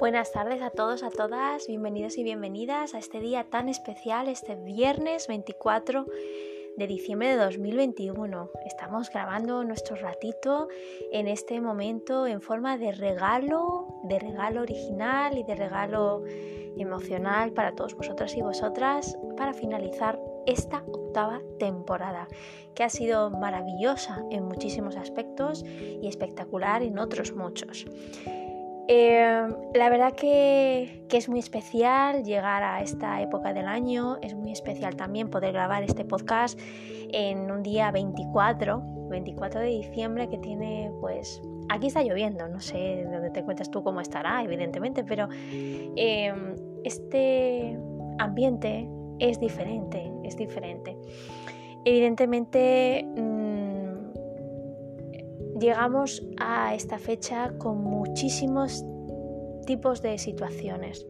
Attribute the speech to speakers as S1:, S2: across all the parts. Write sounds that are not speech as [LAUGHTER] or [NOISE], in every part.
S1: Buenas tardes a todos, a todas, bienvenidos y bienvenidas a este día tan especial, este viernes 24 de diciembre de 2021. Estamos grabando nuestro ratito en este momento en forma de regalo, de regalo original y de regalo emocional para todos vosotros y vosotras para finalizar esta octava temporada, que ha sido maravillosa en muchísimos aspectos y espectacular en otros muchos. Em, la verdad que, es muy especial llegar a esta época del año, es muy especial también poder grabar este podcast en un día 24, 24 de diciembre que tiene pues... Aquí está lloviendo, no sé dónde te encuentras tú cómo estará, evidentemente, pero em, este ambiente es diferente, es diferente. Evidentemente llegamos a esta fecha con muchísimos tipos de situaciones.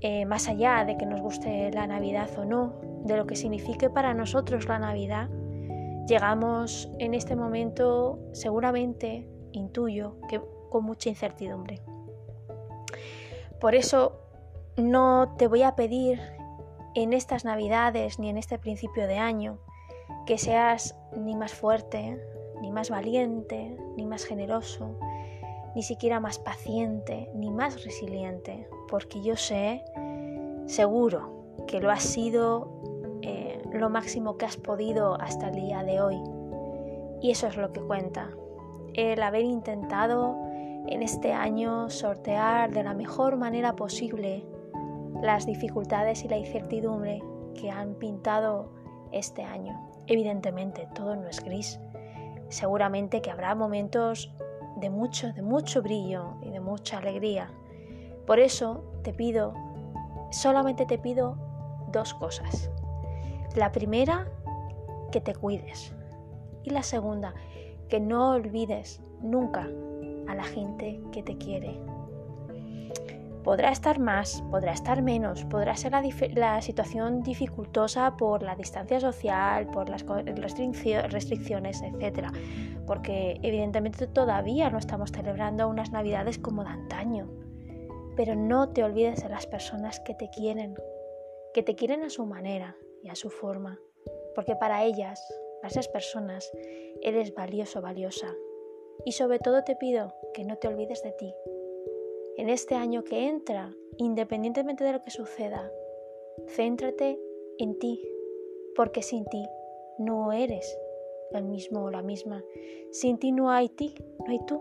S1: Eh, más allá de que nos guste la Navidad o no, de lo que signifique para nosotros la Navidad, llegamos en este momento seguramente, intuyo, que con mucha incertidumbre. Por eso no te voy a pedir en estas Navidades ni en este principio de año que seas ni más fuerte, ni más valiente, ni más generoso, ni siquiera más paciente, ni más resiliente, porque yo sé, seguro, que lo has sido eh, lo máximo que has podido hasta el día de hoy. Y eso es lo que cuenta. El haber intentado en este año sortear de la mejor manera posible las dificultades y la incertidumbre que han pintado este año. Evidentemente, todo no es gris seguramente que habrá momentos de mucho, de mucho brillo y de mucha alegría. Por eso te pido, solamente te pido dos cosas. La primera, que te cuides. Y la segunda, que no olvides nunca a la gente que te quiere. Podrá estar más, podrá estar menos, podrá ser la, situación dificultosa por la distancia social, por las restricciones, etc. Porque evidentemente todavía no estamos celebrando unas navidades como de antaño. Pero no te olvides de las personas que te quieren, que te quieren a su manera y a su forma. Porque para ellas, para esas personas, eres valioso, valiosa. Y sobre todo te pido que no te olvides de ti, en este año que entra, independientemente de lo que suceda, céntrate en ti, porque sin ti no eres el mismo o la misma. Sin ti no hay ti, no hay tú.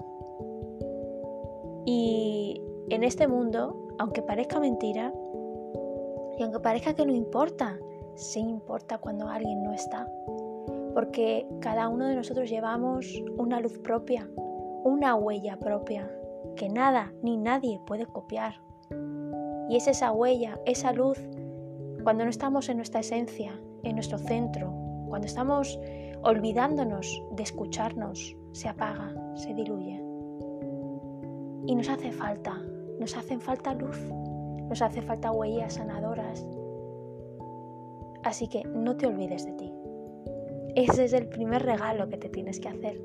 S1: Y en este mundo, aunque parezca mentira, y aunque parezca que no importa, sí importa cuando alguien no está. Porque cada uno de nosotros llevamos una luz propia, una huella propia que nada ni nadie puede copiar. Y es esa huella, esa luz, cuando no estamos en nuestra esencia, en nuestro centro, cuando estamos olvidándonos de escucharnos, se apaga, se diluye. Y nos hace falta, nos hacen falta luz, nos hace falta huellas sanadoras. Así que no te olvides de ti. Ese es el primer regalo que te tienes que hacer.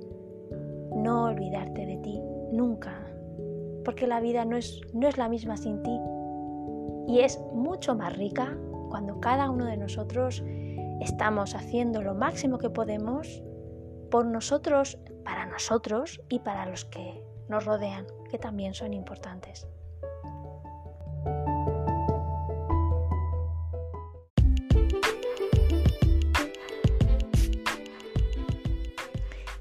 S1: No olvidarte de ti nunca porque la vida no es, no es la misma sin ti. Y es mucho más rica cuando cada uno de nosotros estamos haciendo lo máximo que podemos por nosotros, para nosotros y para los que nos rodean, que también son importantes.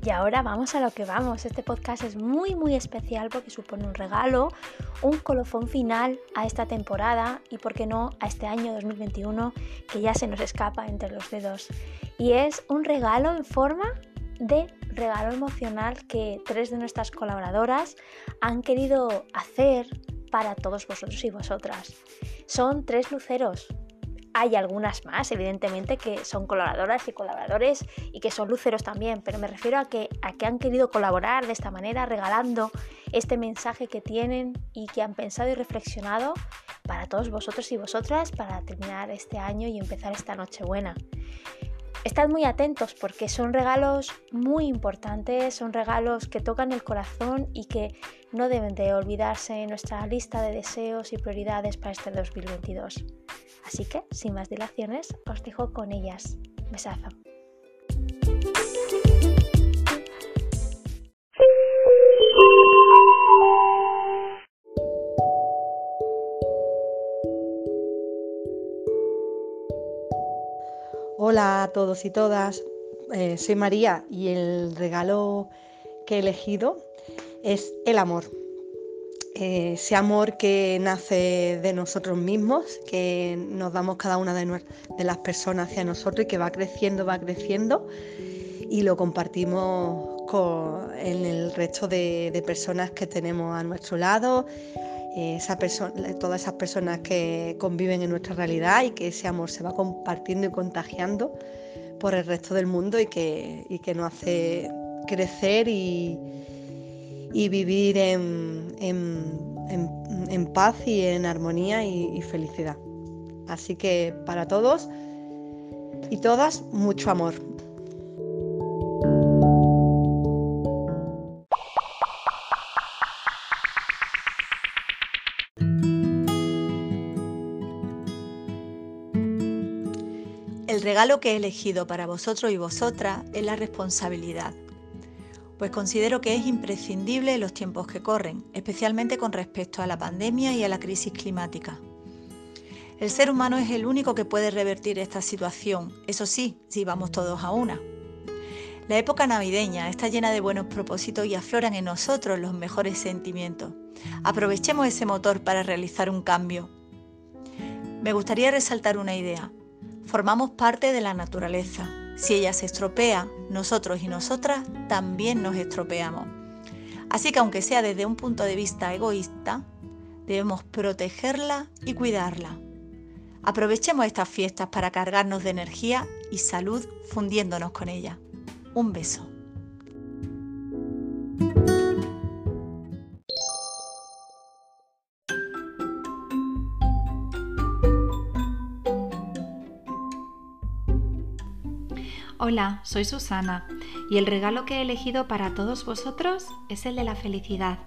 S1: Y ahora vamos a lo que vamos. Este podcast es muy muy especial porque supone un regalo, un colofón final a esta temporada y por qué no a este año 2021 que ya se nos escapa entre los dedos. Y es un regalo en forma de regalo emocional que tres de nuestras colaboradoras han querido hacer para todos vosotros y vosotras. Son tres luceros, hay algunas más, evidentemente, que son colaboradoras y colaboradores y que son luceros también, pero me refiero a que, a que han querido colaborar de esta manera, regalando este mensaje que tienen y que han pensado y reflexionado para todos vosotros y vosotras para terminar este año y empezar esta noche buena. Estad muy atentos porque son regalos muy importantes, son regalos que tocan el corazón y que no deben de olvidarse en nuestra lista de deseos y prioridades para este 2022. Así que, sin más dilaciones, os dejo con ellas. Besazo.
S2: Hola a todos y todas, eh, soy María y el regalo que he elegido es el amor. Eh, ese amor que nace de nosotros mismos, que nos damos cada una de, las personas hacia nosotros y que va creciendo, va creciendo y lo compartimos con el resto de personas que tenemos a nuestro lado, esa todas esas personas que conviven en nuestra realidad y que ese amor se va compartiendo y contagiando por el resto del mundo y que, que nos hace crecer y, vivir en, paz y en armonía y felicidad. Así que para todos y todas, mucho amor.
S3: El regalo que he elegido para vosotros y vosotras es la responsabilidad, pues considero que es imprescindible en los tiempos que corren, especialmente con respecto a la pandemia y a la crisis climática. El ser humano es el único que puede revertir esta situación, eso sí, si vamos todos a una. La época navideña está llena de buenos propósitos y afloran en nosotros los mejores sentimientos. Aprovechemos ese motor para realizar un cambio. Me gustaría resaltar una idea. Formamos parte de la naturaleza. Si ella se estropea, nosotros y nosotras también nos estropeamos. Así que aunque sea desde un punto de vista egoísta, debemos protegerla y cuidarla. Aprovechemos estas fiestas para cargarnos de energía y salud fundiéndonos con ella. Un beso.
S4: Hola, soy Susana y el regalo que he elegido para todos vosotros es el de la felicidad.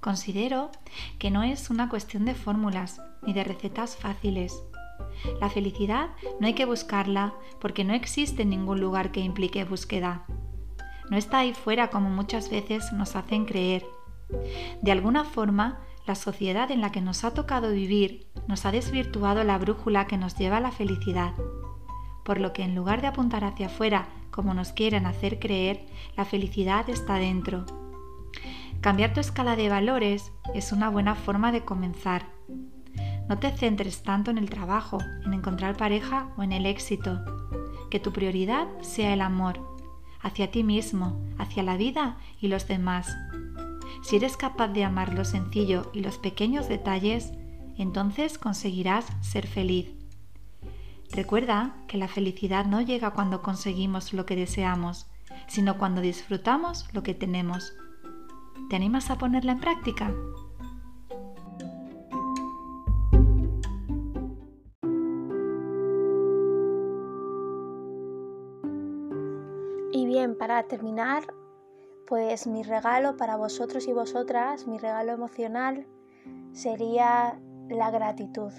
S4: Considero que no es una cuestión de fórmulas ni de recetas fáciles. La felicidad no hay que buscarla porque no existe ningún lugar que implique búsqueda. No está ahí fuera como muchas veces nos hacen creer. De alguna forma, la sociedad en la que nos ha tocado vivir nos ha desvirtuado la brújula que nos lleva a la felicidad por lo que en lugar de apuntar hacia afuera como nos quieren hacer creer, la felicidad está dentro. Cambiar tu escala de valores es una buena forma de comenzar. No te centres tanto en el trabajo, en encontrar pareja o en el éxito. Que tu prioridad sea el amor, hacia ti mismo, hacia la vida y los demás. Si eres capaz de amar lo sencillo y los pequeños detalles, entonces conseguirás ser feliz. Recuerda que la felicidad no llega cuando conseguimos lo que deseamos, sino cuando disfrutamos lo que tenemos. ¿Te animas a ponerla en práctica?
S1: Y bien, para terminar, pues mi regalo para vosotros y vosotras, mi regalo emocional, sería la gratitud.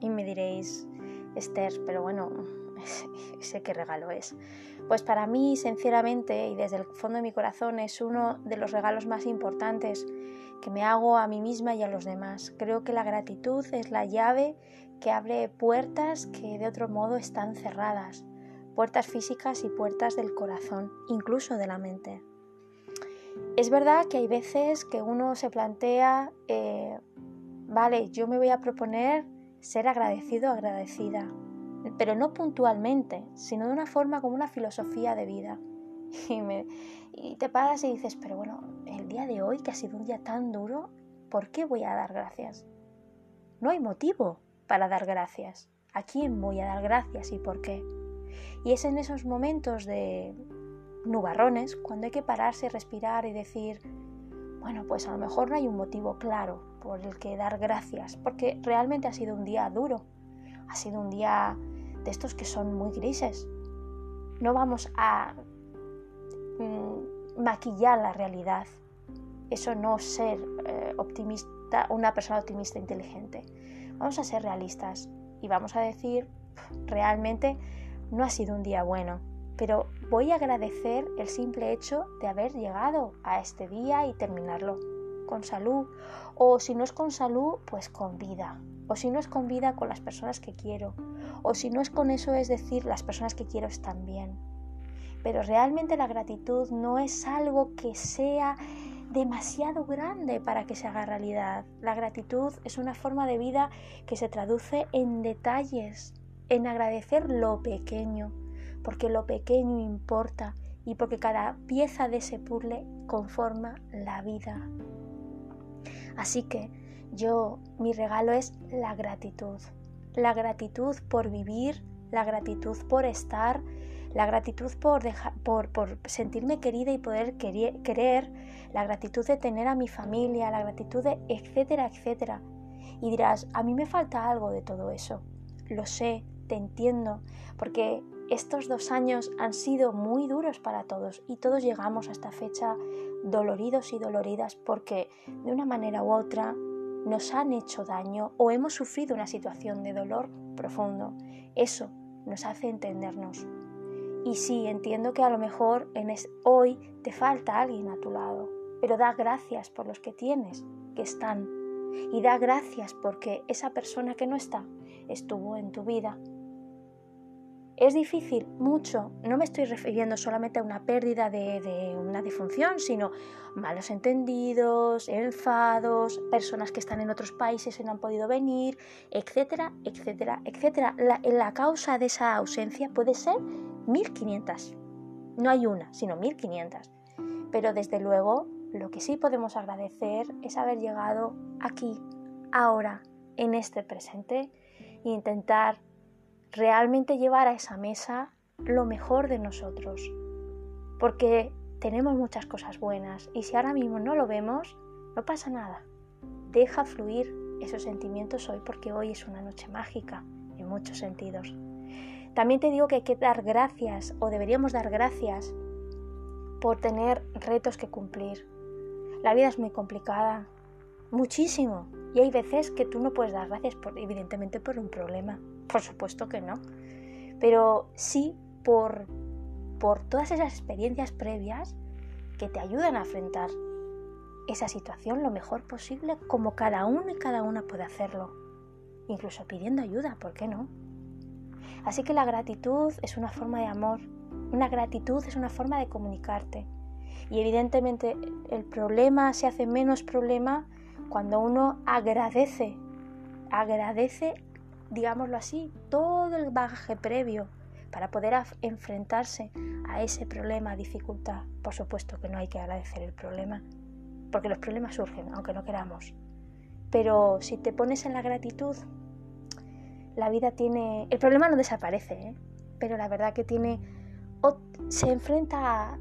S1: Y me diréis, Esther, pero bueno, [LAUGHS] sé qué regalo es. Pues para mí, sinceramente, y desde el fondo de mi corazón, es uno de los regalos más importantes que me hago a mí misma y a los demás. Creo que la gratitud es la llave que abre puertas que de otro modo están cerradas, puertas físicas y puertas del corazón, incluso de la mente. Es verdad que hay veces que uno se plantea, eh, vale, yo me voy a proponer ser agradecido agradecida, pero no puntualmente, sino de una forma como una filosofía de vida. [LAUGHS] Y, te paras y dices, pero bueno, el día de hoy, que ha sido un día tan duro, ¿por qué voy a dar gracias? No hay motivo para dar gracias. ¿A quién voy a dar gracias y por qué? Y es en esos momentos de nubarrones cuando hay que pararse, respirar y decir, bueno, pues a lo mejor no hay un motivo claro por el que dar gracias, porque realmente ha sido un día duro, ha sido un día de estos que son muy grises, no vamos a mm, maquillar la realidad. Eso no ser eh, optimista, una persona optimista inteligente. Vamos a ser realistas y vamos a decir, realmente no ha sido un día bueno, pero voy a agradecer el simple hecho de haber llegado a este día y terminarlo con salud, o si no es con salud, pues con vida, o si no es con vida, con las personas que quiero, o si no es con eso, es decir, las personas que quiero están bien. Pero realmente la gratitud no es algo que sea demasiado grande para que se haga realidad. La gratitud es una forma de vida que se traduce en detalles, en agradecer lo pequeño, porque lo pequeño importa y porque cada pieza de ese puzzle conforma la vida. Así que yo, mi regalo es la gratitud. La gratitud por vivir, la gratitud por estar, la gratitud por, por, sentirme querida y poder querer, la gratitud de tener a mi familia, la gratitud de etcétera, etcétera. Y dirás, a mí me falta algo de todo eso. Lo sé, te entiendo, porque estos dos años han sido muy duros para todos y todos llegamos a esta fecha doloridos y doloridas porque de una manera u otra nos han hecho daño o hemos sufrido una situación de dolor profundo. Eso nos hace entendernos. Y sí, entiendo que a lo mejor hoy te falta alguien a tu lado, pero da gracias por los que tienes, que están. Y da gracias porque esa persona que no está estuvo en tu vida es difícil, mucho. No me estoy refiriendo solamente a una pérdida de, una disfunción, sino malos entendidos, enfados, personas que están en otros países y no han podido venir, etcétera, etcétera, etcétera. La, la causa de esa ausencia puede ser 1500. No hay una, sino 1500. Pero desde luego, lo que sí podemos agradecer es haber llegado aquí, ahora, en este presente, e intentar realmente llevar a esa mesa lo mejor de nosotros. Porque tenemos muchas cosas buenas y si ahora mismo no lo vemos, no pasa nada. Deja fluir esos sentimientos hoy porque hoy es una noche mágica en muchos sentidos. También te digo que hay que dar gracias o deberíamos dar gracias por tener retos que cumplir. La vida es muy complicada, muchísimo, y hay veces que tú no puedes dar gracias por, evidentemente por un problema. Por supuesto que no. Pero sí por, por todas esas experiencias previas que te ayudan a afrontar esa situación lo mejor posible como cada uno y cada una puede hacerlo. Incluso pidiendo ayuda, ¿por qué no? Así que la gratitud es una forma de amor. Una gratitud es una forma de comunicarte. Y evidentemente el problema se hace menos problema cuando uno agradece, agradece digámoslo así, todo el bagaje previo para poder enfrentarse a ese problema, dificultad. Por supuesto que no hay que agradecer el problema, porque los problemas surgen, aunque no queramos. Pero si te pones en la gratitud, la vida tiene... El problema no desaparece, ¿eh? pero la verdad que tiene... Se enfrenta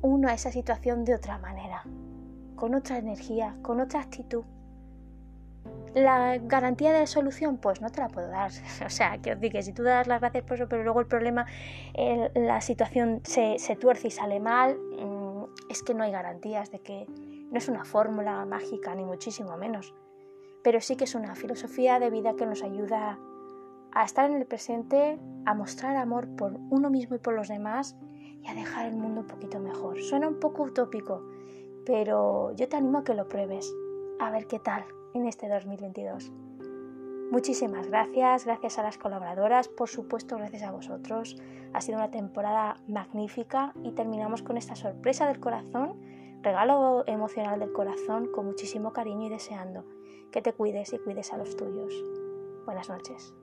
S1: uno a esa situación de otra manera, con otra energía, con otra actitud. La garantía de solución, pues no te la puedo dar. [LAUGHS] O sea, que os diga, si tú das las gracias por eso, pero luego el problema, la situación se, tuerce y sale mal, mm, es que no hay garantías de que no es una fórmula mágica, ni muchísimo menos. Pero sí que es una filosofía de vida que nos ayuda a estar en el presente, a mostrar amor por uno mismo y por los demás y a dejar el mundo un poquito mejor. Suena un poco utópico, pero yo te animo a que lo pruebes, a ver qué tal en este 2022. Muchísimas gracias, gracias a las colaboradoras, por supuesto gracias a vosotros. Ha sido una temporada magnífica y terminamos con esta sorpresa del corazón, regalo emocional del corazón con muchísimo cariño y deseando que te cuides y cuides a los tuyos. Buenas noches.